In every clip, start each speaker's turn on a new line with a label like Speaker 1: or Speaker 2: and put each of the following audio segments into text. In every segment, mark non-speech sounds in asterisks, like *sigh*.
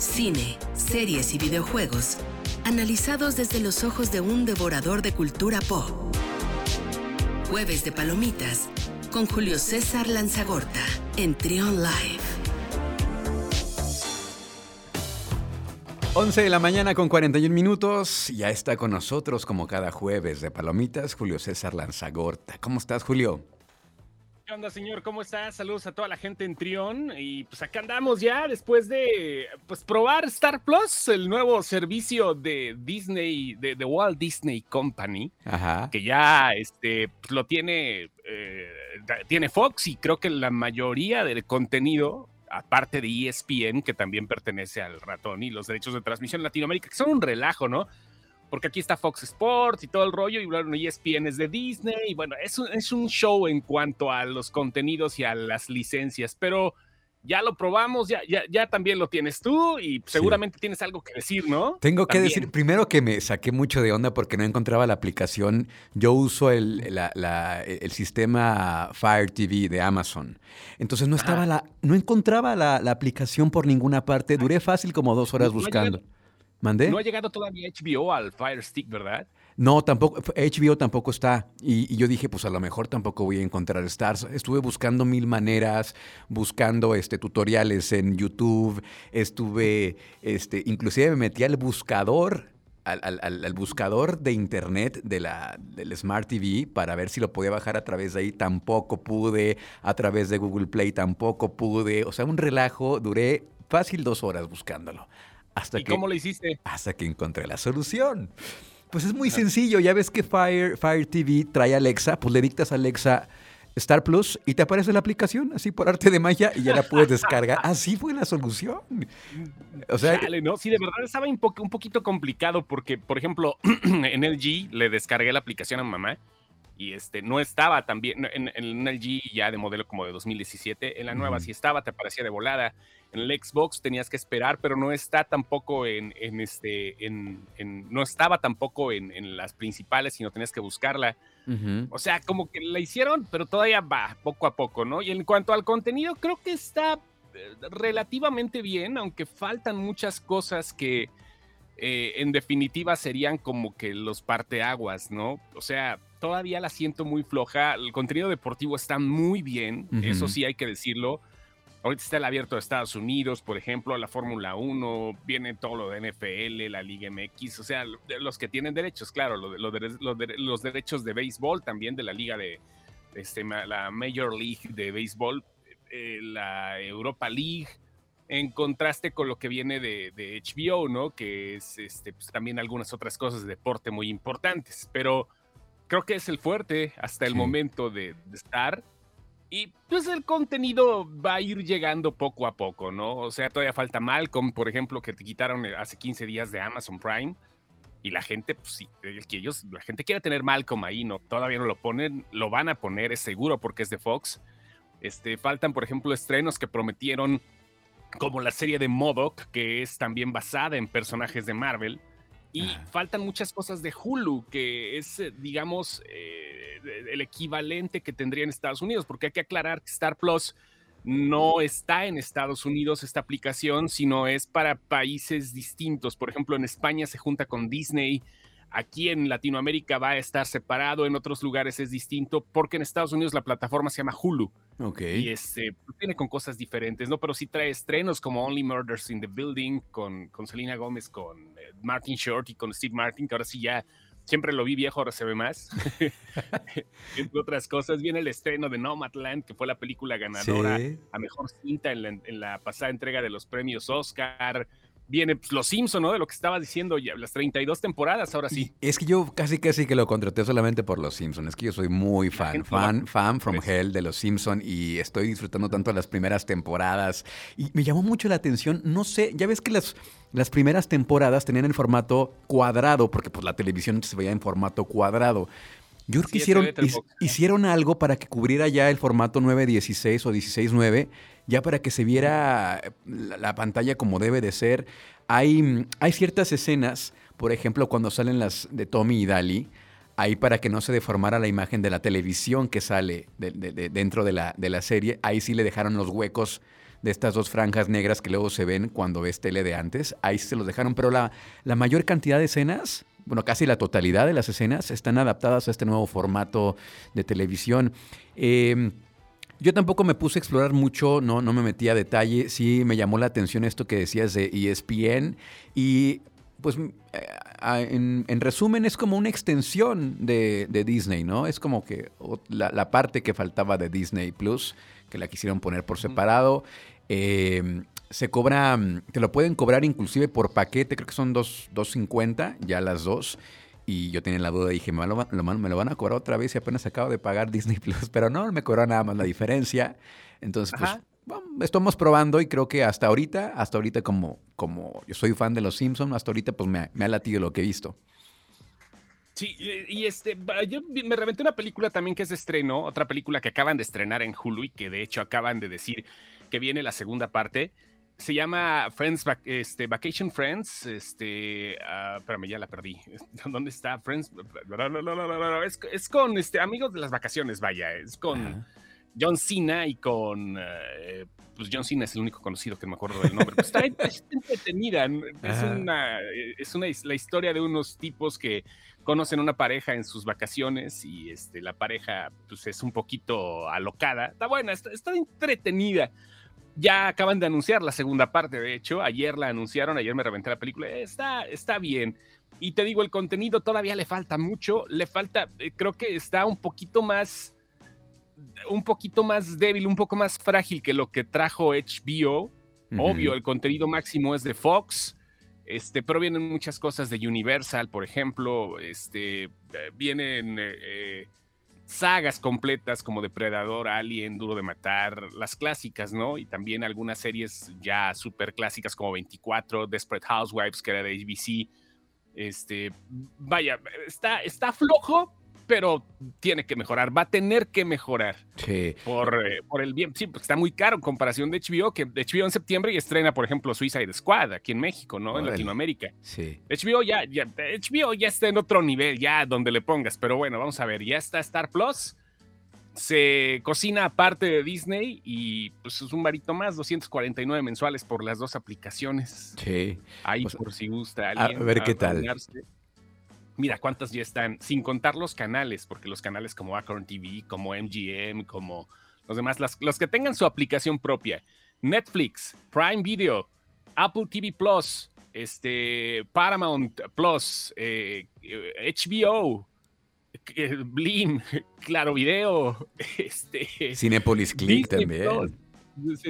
Speaker 1: cine, series y videojuegos, analizados desde los ojos de un devorador de cultura pop. Jueves de Palomitas con Julio César Lanzagorta en Trion Live.
Speaker 2: 11 de la mañana con 41 minutos. Ya está con nosotros como cada jueves de Palomitas Julio César Lanzagorta. ¿Cómo estás, Julio?
Speaker 3: ¿Qué onda, señor? ¿Cómo estás? Saludos a toda la gente en Trión. Y pues acá andamos ya después de pues, probar Star Plus, el nuevo servicio de Disney, de, Walt Disney Company, que ya este, pues, lo tiene, eh, tiene Fox y creo que la mayoría del contenido aparte de ESPN, que también pertenece al ratón y los derechos de transmisión en Latinoamérica, que son un relajo, ¿no? Porque aquí está Fox Sports y todo el rollo, y bueno, ESPN es de Disney, y bueno, es un, es un show en cuanto a los contenidos y a las licencias, pero ya lo probamos, ya, ya, ya también lo tienes tú y seguramente tienes algo que decir, ¿no?
Speaker 2: Tengo que decir, primero que me saqué mucho de onda porque no encontraba la aplicación. Yo uso el, el sistema Fire TV de Amazon. Entonces no estaba la, no encontraba la, aplicación por ninguna parte. Duré fácil como dos horas buscando.
Speaker 3: ¿Mandé? No ha llegado todavía HBO al Fire Stick, ¿verdad?
Speaker 2: No, tampoco, HBO tampoco está. Y, yo dije, pues a lo mejor tampoco voy a encontrar Stars. Estuve buscando mil maneras, buscando este, tutoriales en YouTube. Estuve, este, inclusive me metí al buscador, al, buscador de internet de la, del Smart TV para ver si lo podía bajar a través de ahí. Tampoco pude. A través de Google Play tampoco pude. O sea, un relajo. Duré fácil dos horas buscándolo.
Speaker 3: Hasta ¿Y cómo lo hiciste?
Speaker 2: Hasta que encontré la solución. Pues es muy sencillo. Ya ves que Fire, Fire TV trae Alexa, pues le dictas a Alexa Star Plus y te aparece la aplicación, así por arte de magia, y ya la puedes descargar. *laughs* Así fue la solución.
Speaker 3: O sea, ¿no? Sí, de verdad estaba un, un poquito complicado porque, por ejemplo, *clears throat* en LG le descargué la aplicación a mamá y este no estaba también en, en, LG ya de modelo como de 2017, en la nueva sí estaba, te aparecía de volada en el Xbox tenías que esperar, pero no está tampoco en, este, en, no estaba tampoco en, las principales, sino tenías que buscarla. O sea, como que la hicieron, pero todavía va poco a poco, ¿no? Y en cuanto al contenido, creo que está eh, relativamente bien, aunque faltan muchas cosas que eh, en definitiva serían como que los parteaguas, ¿no? O sea, todavía la siento muy floja. El contenido deportivo está muy bien, eso sí hay que decirlo Ahorita está el abierto de Estados Unidos, por ejemplo, la Fórmula 1, viene todo lo de NFL, la Liga MX, o sea, los que tienen derechos, claro, los, derechos de béisbol también de la Liga de este, la Major League de béisbol, eh, la Europa League, en contraste con lo que viene de, HBO, ¿no? Que es este, pues, también algunas otras cosas de deporte muy importantes, pero creo que es el fuerte hasta el momento de, de estar y pues el contenido va a ir llegando poco a poco, ¿no? O sea, todavía falta Malcolm, por ejemplo, que te quitaron eh, hace 15 días de Amazon Prime. Y la gente, pues sí, que ellos, la gente quiere tener Malcolm ahí, ¿no? Todavía no lo ponen, lo van a poner, es seguro, porque es de Fox. Este, faltan, por ejemplo, estrenos que prometieron, como la serie de Modoc, que es también basada en personajes de Marvel. Y faltan muchas cosas de Hulu, que es, eh, digamos, eh, el equivalente que tendría en Estados Unidos, porque hay que aclarar que Star Plus no está en Estados Unidos esta aplicación, sino es para países distintos. Por ejemplo, en España se junta con Disney, Aquí en Latinoamérica va a estar separado, en otros lugares es distinto, porque en Estados Unidos la plataforma se llama Hulu.
Speaker 2: Ok.
Speaker 3: Y este, viene con cosas diferentes, ¿no? Pero sí trae estrenos como Only Murders in the Building, con, con Selena Gómez, con Martin Short y con Steve Martin, que ahora sí ya siempre lo vi viejo, ahora se ve más. *laughs* *laughs* Entre otras cosas, viene el estreno de Nomadland, que fue la película ganadora a mejor cinta en la, en la, pasada entrega de los premios Oscar viene pues, Los Simpson, ¿no? De lo que estaba diciendo ya, las 32 temporadas, ahora sí.
Speaker 2: es que yo casi casi que lo contraté solamente por Los Simpson. Es que yo soy muy fan, fan, fan from hell de Los Simpson y estoy disfrutando tanto las primeras temporadas. Y me llamó mucho la atención, no sé, ya ves que las, las primeras temporadas tenían el formato cuadrado, porque pues la televisión se veía en formato cuadrado. Yo creo que hicieron, hicieron algo para que cubriera ya el formato 9.16 o 16.9 ya para que se viera la, pantalla como debe de ser. Hay, hay ciertas escenas, por ejemplo, cuando salen las de Tommy y Dali, ahí para que no se deformara la imagen de la televisión que sale dentro de la, de la serie, ahí sí le dejaron los huecos de estas dos franjas negras que luego se ven cuando ves tele de antes. Ahí se los dejaron, pero la, la mayor cantidad de escenas bueno, casi la totalidad de las escenas están adaptadas a este nuevo formato de televisión. Em, yo tampoco me puse a explorar mucho, no, no me metí a detalle. Sí me llamó la atención esto que decías de ESPN. Y pues eh, en, resumen es como una extensión de, Disney, ¿no? Es como que la, parte que faltaba de Disney Plus, que la quisieron poner por separado. Em, se cobra, te lo pueden cobrar inclusive por paquete, creo que son 2.50, ya las dos. Y yo tenía la duda, dije, ¿me lo, me lo van a cobrar otra vez y apenas acabo de pagar Disney Plus, pero no, me cobró nada más la diferencia. Entonces, pues, estamos probando y creo que hasta ahorita, hasta ahorita como, como yo soy fan de Los Simpsons, hasta ahorita pues me, me ha latido lo que he visto.
Speaker 3: Sí, y este, yo me reventé una película también que es de estreno, otra película que acaban de estrenar en Hulu y que de hecho acaban de decir que viene la segunda parte se llama Friends, este, Vacation Friends. Este, uh, espérame, ya la perdí. *laughs* ¿Dónde está Friends? *laughs* Es, es, con este, amigos de las vacaciones, vaya. Es con John Cena y con. Uh, pues John Cena es el único conocido que me acuerdo del nombre. Pues está, entretenida. Es una, es una la historia de unos tipos que conocen una pareja en sus vacaciones y este, la pareja pues, es un poquito alocada. Está buena, está, está entretenida ya acaban de anunciar la segunda parte, de hecho, ayer la anunciaron, ayer me reventé la película, está, está bien. Y te digo, el contenido todavía le falta mucho, le falta, eh, creo que está un poquito más, un poquito más débil, un poco más frágil que lo que trajo HBO. Obvio, el contenido máximo es de Fox, este, pero vienen muchas cosas de Universal, por ejemplo, este, eh, vienen... Eh, sagas completas como Depredador, Alien, Duro de Matar, las clásicas, ¿no? Y también algunas series ya súper clásicas como 24, Desperate Housewives, que era de ABC. Este, vaya, está, está flojo, pero tiene que mejorar, va a tener que mejorar.
Speaker 2: Sí.
Speaker 3: Por, eh, por el bien, sí, porque está muy caro en comparación de HBO, que HBO en septiembre y estrena, por ejemplo, Suicide Squad aquí en México, ¿no? En Latinoamérica.
Speaker 2: Sí.
Speaker 3: HBO ya, ya, HBO ya está en otro nivel, ya donde le pongas, pero bueno, vamos a ver, ya está Star Plus. Se cocina aparte de Disney y pues es un varito más, 249 mensuales por las dos aplicaciones.
Speaker 2: Sí.
Speaker 3: Ahí por si gusta
Speaker 2: alguien. A ver qué tal
Speaker 3: mira cuántas ya están, sin contar los canales, porque los canales como Acorn TV, como MGM, como los demás, los que tengan su aplicación propia, Netflix, Prime Video, Apple TV Plus, este, Paramount Plus, HBO, eh, eh, Blim, *laughs* Claro Video, *laughs* este,
Speaker 2: Cinepolis Click también.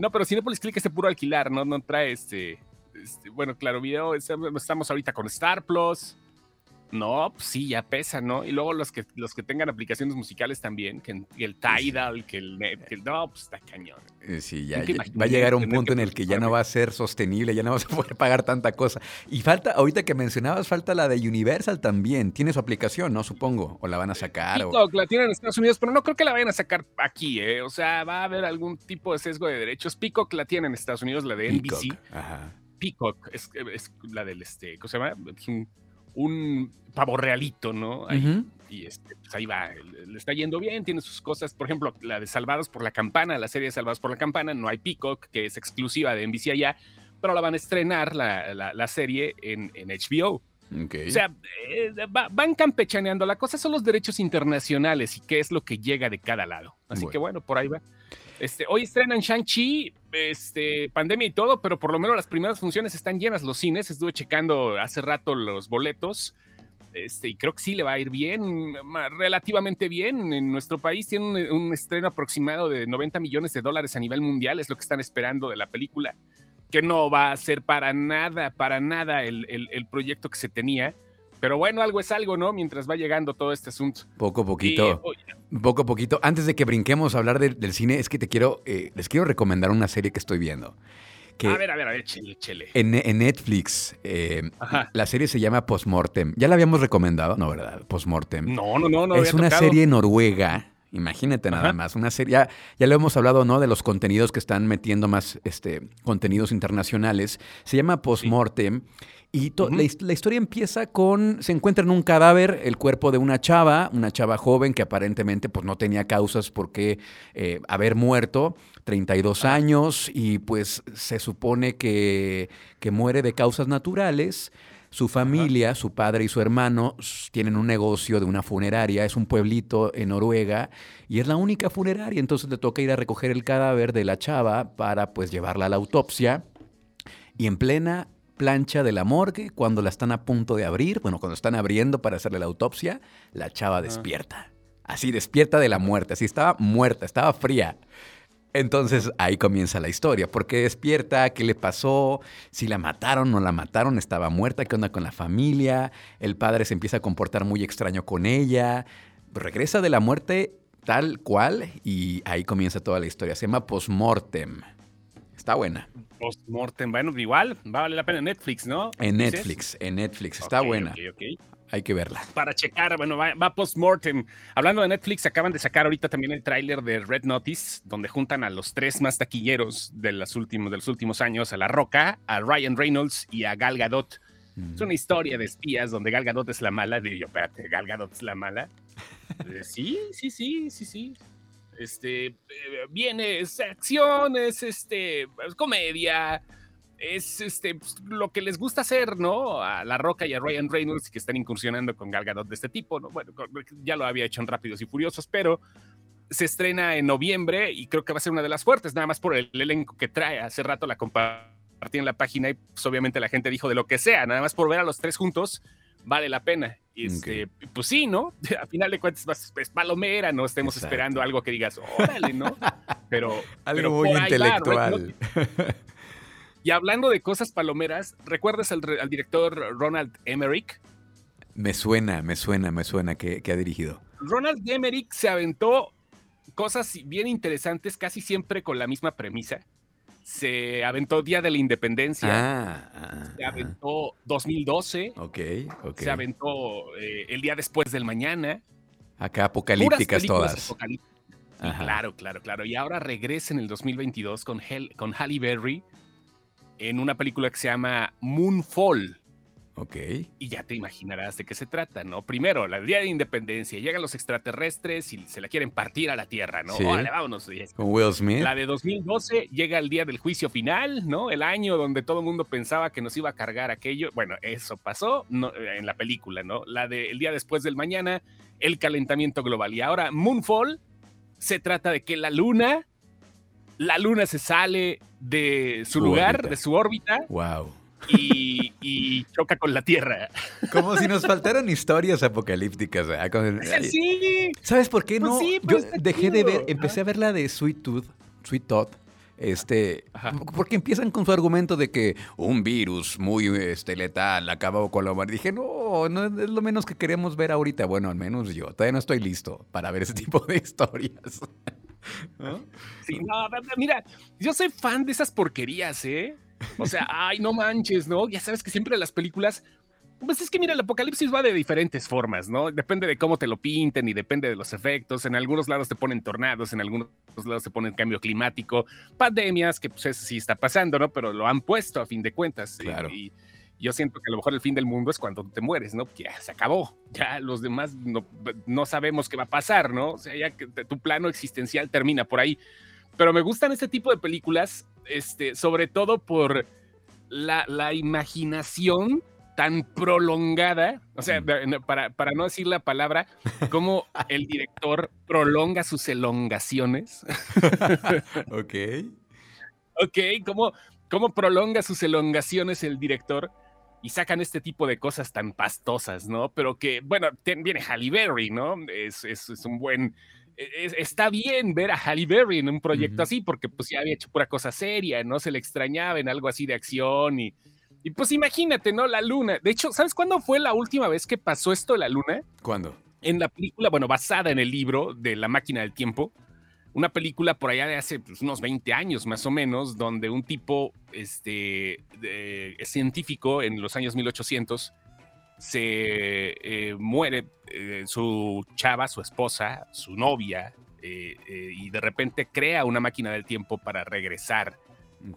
Speaker 3: No, pero Cinepolis Click es de puro alquilar, no, no trae este, este bueno, Claro Video, estamos ahorita con Star Plus. No, pues sí, ya pesa, ¿no? Y luego los que, los que tengan aplicaciones musicales también, que, el Tidal, que el, que el no, pues está cañón.
Speaker 2: Eh, sí, ya, va a llegar un punto en el que ya no va a ser sostenible, ya no vas a poder pagar tanta cosa. Y falta, ahorita que mencionabas, falta la de Universal también. Tiene su aplicación, ¿no? Supongo. O la van a sacar.
Speaker 3: Peacock la tienen en Estados Unidos, pero no creo que la vayan a sacar aquí, ¿eh? O sea, va a haber algún tipo de sesgo de derechos. Peacock la tiene en Estados Unidos, la de NBC. Ajá. Peacock es, es, la del, este, ¿cómo se llama? Es un un pavo realito, ¿no? Y este, pues ahí va, le está yendo bien, tiene sus cosas. Por ejemplo, la de Salvados por la Campana, la serie de Salvados por la Campana, no hay Peacock, que es exclusiva de NBC allá, pero la van a estrenar la, serie en, HBO. O sea, eh, van campechaneando. La cosa son los derechos internacionales y qué es lo que llega de cada lado. Así que bueno, por ahí va. Este, hoy estrenan Shang-Chi, este, pandemia y todo, pero por lo menos las primeras funciones están llenas los cines. Estuve checando hace rato los boletos. Este, y creo que sí le va a ir bien, relativamente bien. En nuestro país tiene un, estreno aproximado de 90 millones de dólares a nivel mundial, es lo que están esperando de la película, que no va a ser para nada, para nada el, el proyecto que se tenía. Pero bueno, algo es algo, ¿no? Mientras va llegando todo este asunto.
Speaker 2: Poco a poquito. poco a poquito. Antes de que brinquemos a hablar del cine, es que te quiero, eh, les quiero recomendar una serie que estoy viendo.
Speaker 3: a ver, a ver, a ver, chele, chele.
Speaker 2: En, Netflix, eh, la serie se llama Postmortem. Ya la habíamos recomendado, ¿no, verdad? Postmortem.
Speaker 3: No, no, no, no.
Speaker 2: Es una serie noruega. Imagínate nada más, una serie, ya, ya lo hemos hablado, ¿no? De los contenidos que están metiendo más este, contenidos internacionales. Se llama Postmortem. Y la, historia empieza con, se encuentra en un cadáver el cuerpo de una chava, una chava joven que aparentemente pues, no tenía causas por qué eh, haber muerto. 32 años y pues se supone que, que muere de causas naturales. Su familia, su padre y su hermano tienen un negocio de una funeraria, es un pueblito en Noruega y es la única funeraria, entonces le toca ir a recoger el cadáver de la chava para pues llevarla a la autopsia y en plena plancha de la morgue, cuando la están a punto de abrir, bueno, cuando están abriendo para hacerle la autopsia, la chava despierta. Así despierta de la muerte, así estaba muerta, estaba fría. Entonces ahí comienza la historia. ¿Por qué despierta? ¿Qué le pasó? Si la mataron o no la mataron, estaba muerta, ¿qué onda con la familia? El padre se empieza a comportar muy extraño con ella. Regresa de la muerte tal cual y ahí comienza toda la historia. Se llama Postmortem. Está buena.
Speaker 3: Postmortem, bueno, igual, va a valer la pena en Netflix, ¿no?
Speaker 2: En Netflix, en Netflix, está buena. Hay que verla.
Speaker 3: Para checar, bueno, va, va post-mortem. Hablando de Netflix, acaban de sacar ahorita también el tráiler de Red Notice, donde juntan a los tres más taquilleros de, los últimos, de los últimos años, a La Roca, a Ryan Reynolds y a Gal Gadot. Es una historia de espías donde Gal Gadot es la mala. Digo espérate, Gal Gadot es la mala. *laughs* Eh, sí, sí, sí, sí, sí. Este, eh, viene, es acción, es este, comedia, es este, pues, lo que les gusta hacer, ¿no? A La Roca y a Ryan Reynolds que están incursionando con Gal de este tipo, ¿no? Bueno, ya lo había hecho en Rápidos y Furiosos, pero se estrena en noviembre y creo que va a ser una de las fuertes, nada más por el elenco que trae. Hace rato la compartí en la página y pues, obviamente la gente dijo de lo que sea, nada más por ver a los tres juntos vale la pena. Y este, pues sí, ¿no? *laughs* A final de cuentas es palomera, no estemos esperando algo que digas, órale, ¿no? *laughs* Pero
Speaker 2: algo muy intelectual. *laughs*
Speaker 3: Y hablando de cosas palomeras, ¿recuerdas al, director Ronald Emmerich?
Speaker 2: Me suena, me suena, me suena que, ha dirigido.
Speaker 3: Ronald Emmerich se aventó cosas bien interesantes, casi siempre con la misma premisa. Se aventó Día de la Independencia. Ah, ah, se aventó 2012.
Speaker 2: Ok, ok.
Speaker 3: Se aventó eh, El Día Después del Mañana.
Speaker 2: Acá apocalípticas todas.
Speaker 3: claro, claro, claro. Y ahora regresa en el 2022 con, con Halle Berry en una película que se llama Moonfall.
Speaker 2: Ok.
Speaker 3: Y ya te imaginarás de qué se trata, ¿no? Primero, la día de independencia, llegan los extraterrestres y se la quieren partir a la Tierra, ¿no? Sí. vámonos.
Speaker 2: Con Will Smith.
Speaker 3: La de 2012 llega el día del juicio final, ¿no? El año donde todo el mundo pensaba que nos iba a cargar aquello. Bueno, eso pasó en la película, ¿no? La de el día después del mañana, el calentamiento global. Y ahora, Moonfall se trata de que la luna la luna se sale de su, lugar, de su órbita.
Speaker 2: Wow.
Speaker 3: Y, choca con la Tierra.
Speaker 2: Como si nos faltaran historias apocalípticas. *laughs*
Speaker 3: Sí.
Speaker 2: ¿Sabes por qué pues no? Yo dejé de ver, empecé a ver la de Sweet Tooth, Sweet Tooth. Este, porque empiezan con su argumento de que un virus muy este, letal acabó con la humanidad. Dije, no, no es lo menos que queremos ver ahorita. Bueno, al menos yo. Todavía no estoy listo para ver ese *laughs* tipo de historias. *laughs*
Speaker 3: Sí, no, mira, yo soy fan de esas porquerías, ¿eh? O sea, ay, no manches, ¿no? Ya sabes que siempre las películas pues es que mira, el apocalipsis va de diferentes formas, ¿no? Depende de cómo te lo pinten y depende de los efectos. En algunos lados te ponen tornados, en algunos lados te ponen cambio climático, pandemias, que pues eso sí está pasando, ¿no? Pero lo han puesto a fin de cuentas.
Speaker 2: Claro.
Speaker 3: Y, yo siento que a lo mejor el fin del mundo es cuando te mueres, ¿no? Que ya se acabó. Ya los demás no, no sabemos qué va a pasar, ¿no? O sea, ya que tu plano existencial termina por ahí. Pero me gustan este tipo de películas, este, sobre todo por la, la imaginación tan prolongada, o sea, para, para, no decir la palabra, cómo *laughs* el director prolonga sus elongaciones. *laughs*
Speaker 2: ok.
Speaker 3: Ok, cómo, cómo prolonga sus elongaciones el director y sacan este tipo de cosas tan pastosas, ¿no? Pero que, bueno, viene Halle Berry, ¿no? Es, es, un buen... E, está bien ver a Halle Berry en un proyecto así, porque pues ya había hecho pura cosa seria, ¿no? Se le extrañaba en algo así de acción y, y pues imagínate, ¿no? La luna. De hecho, ¿sabes cuándo fue la última vez que pasó esto de la luna?
Speaker 2: ¿Cuándo?
Speaker 3: En la película, bueno, basada en el libro de La máquina del tiempo, una película por allá de hace pues, unos 20 años más o menos, donde un tipo este, científico en los años 1800 se eh, muere eh, su chava, su esposa, su novia, eh, y de repente crea una máquina del tiempo para regresar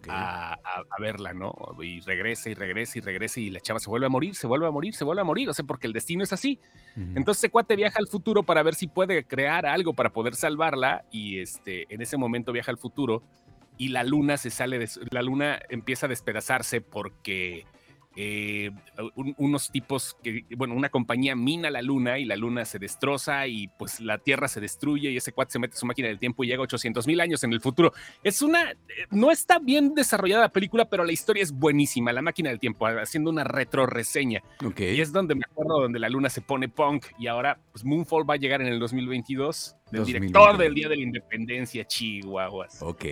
Speaker 3: a, verla, ¿no? Y regresa y regresa y regresa y la chava se vuelve a morir, se vuelve a morir, se vuelve a morir, o sea, porque el destino es así. Entonces, cuate viaja al futuro para ver si puede crear algo para poder salvarla y este, en ese momento viaja al futuro y la luna se sale de la luna empieza a despedazarse porque eh, unos tipos que, bueno, una compañía mina la luna y la luna se destroza y pues la Tierra se destruye y ese cuate se mete su máquina del tiempo y llega 800 mil años en el futuro. Es una, eh, no está bien desarrollada la película, pero la historia es buenísima, la máquina del tiempo, haciendo una retro reseña. Y es donde me acuerdo donde la luna se pone punk y ahora pues Moonfall va a llegar en el 2022 del director del Día de la Independencia, Chihuahuas.
Speaker 2: Ok.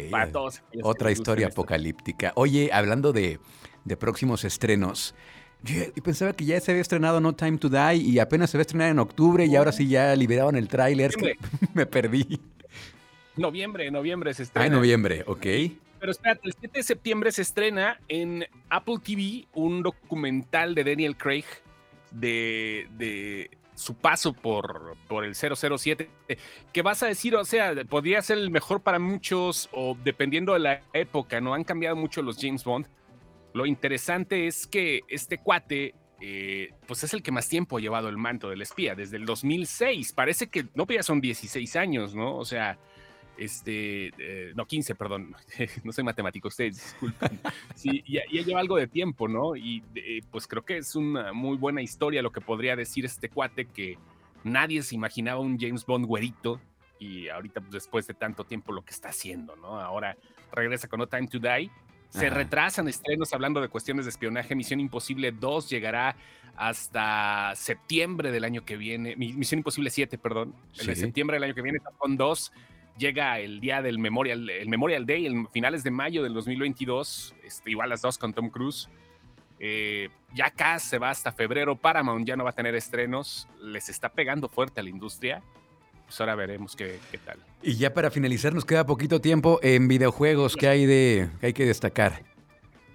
Speaker 2: Otra historia apocalíptica. Oye, hablando de de próximos estrenos. Yo pensaba que ya se había estrenado No Time to Die y apenas se va a estrenar en octubre y ahora sí ya liberaron el tráiler. *laughs* me perdí.
Speaker 3: Noviembre, noviembre se estrena.
Speaker 2: Ah, noviembre, ok.
Speaker 3: Pero espérate, el 7 de septiembre se estrena en Apple TV un documental de Daniel Craig de, de su paso por, por el 007, que vas a decir, o sea, podría ser el mejor para muchos o dependiendo de la época, ¿no? Han cambiado mucho los James Bond lo interesante es que este cuate, eh, pues es el que más tiempo ha llevado el manto del espía, desde el 2006. Parece que no, pues ya son 16 años, ¿no? O sea, este, eh, no, 15, perdón, *laughs* no soy matemático, ustedes disculpen. Sí, ya, lleva algo de tiempo, ¿no? Y eh, pues creo que es una muy buena historia lo que podría decir este cuate que nadie se imaginaba un James Bond güerito y ahorita pues, después de tanto tiempo lo que está haciendo, ¿no? Ahora regresa con No Time to Die se retrasan estrenos hablando de cuestiones de espionaje. Misión Imposible 2 llegará hasta septiembre del año que viene. Misión Imposible 7, perdón. En septiembre del año que viene, Tapón 2 llega el día del Memorial, el Memorial Day, el finales de mayo del 2022. Este, igual las dos con Tom Cruise. Eh, ya acá se va hasta febrero. Paramount ya no va a tener estrenos. Les está pegando fuerte a la industria pues ahora veremos qué, tal.
Speaker 2: Y ya para finalizar, nos queda poquito tiempo en videojuegos que hay de que hay que destacar.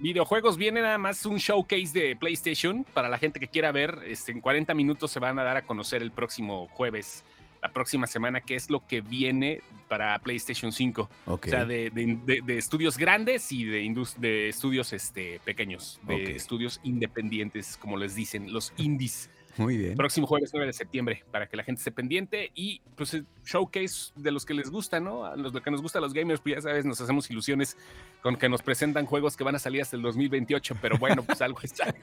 Speaker 3: Videojuegos viene nada más un showcase de PlayStation para la gente que quiera ver. Este, en 40 minutos se van a dar a conocer el próximo jueves, la próxima semana, qué es lo que viene para PlayStation 5. O sea, de, estudios grandes y de, de estudios este, pequeños, de estudios independientes, como les dicen, los indies.
Speaker 2: Muy bien.
Speaker 3: Próximo jueves 9 de septiembre, para que la gente esté pendiente. Y pues showcase de los que les gusta, ¿no? A los que nos gusta a los gamers, pues ya sabes, nos hacemos ilusiones con que nos presentan juegos que van a salir hasta el 2028, pero bueno, pues algo es algo.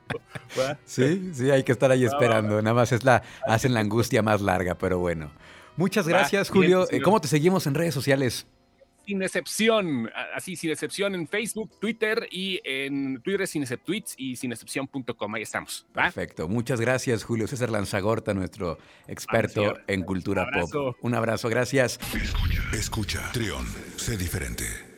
Speaker 2: Sí, sí, hay que estar ahí esperando. Nada más es la, hacen la angustia más larga, pero bueno. Muchas gracias, Julio. ¿Cómo te seguimos en redes sociales?
Speaker 3: Sin excepción, así sin excepción en Facebook, Twitter y en Twitter sin tweets y sin excepción.com. Ahí estamos.
Speaker 2: Perfecto. Muchas gracias, Julio César Lanzagorta, nuestro experto en cultura pop. Un abrazo, gracias.
Speaker 4: Escucha, escucha, Trión, sé diferente.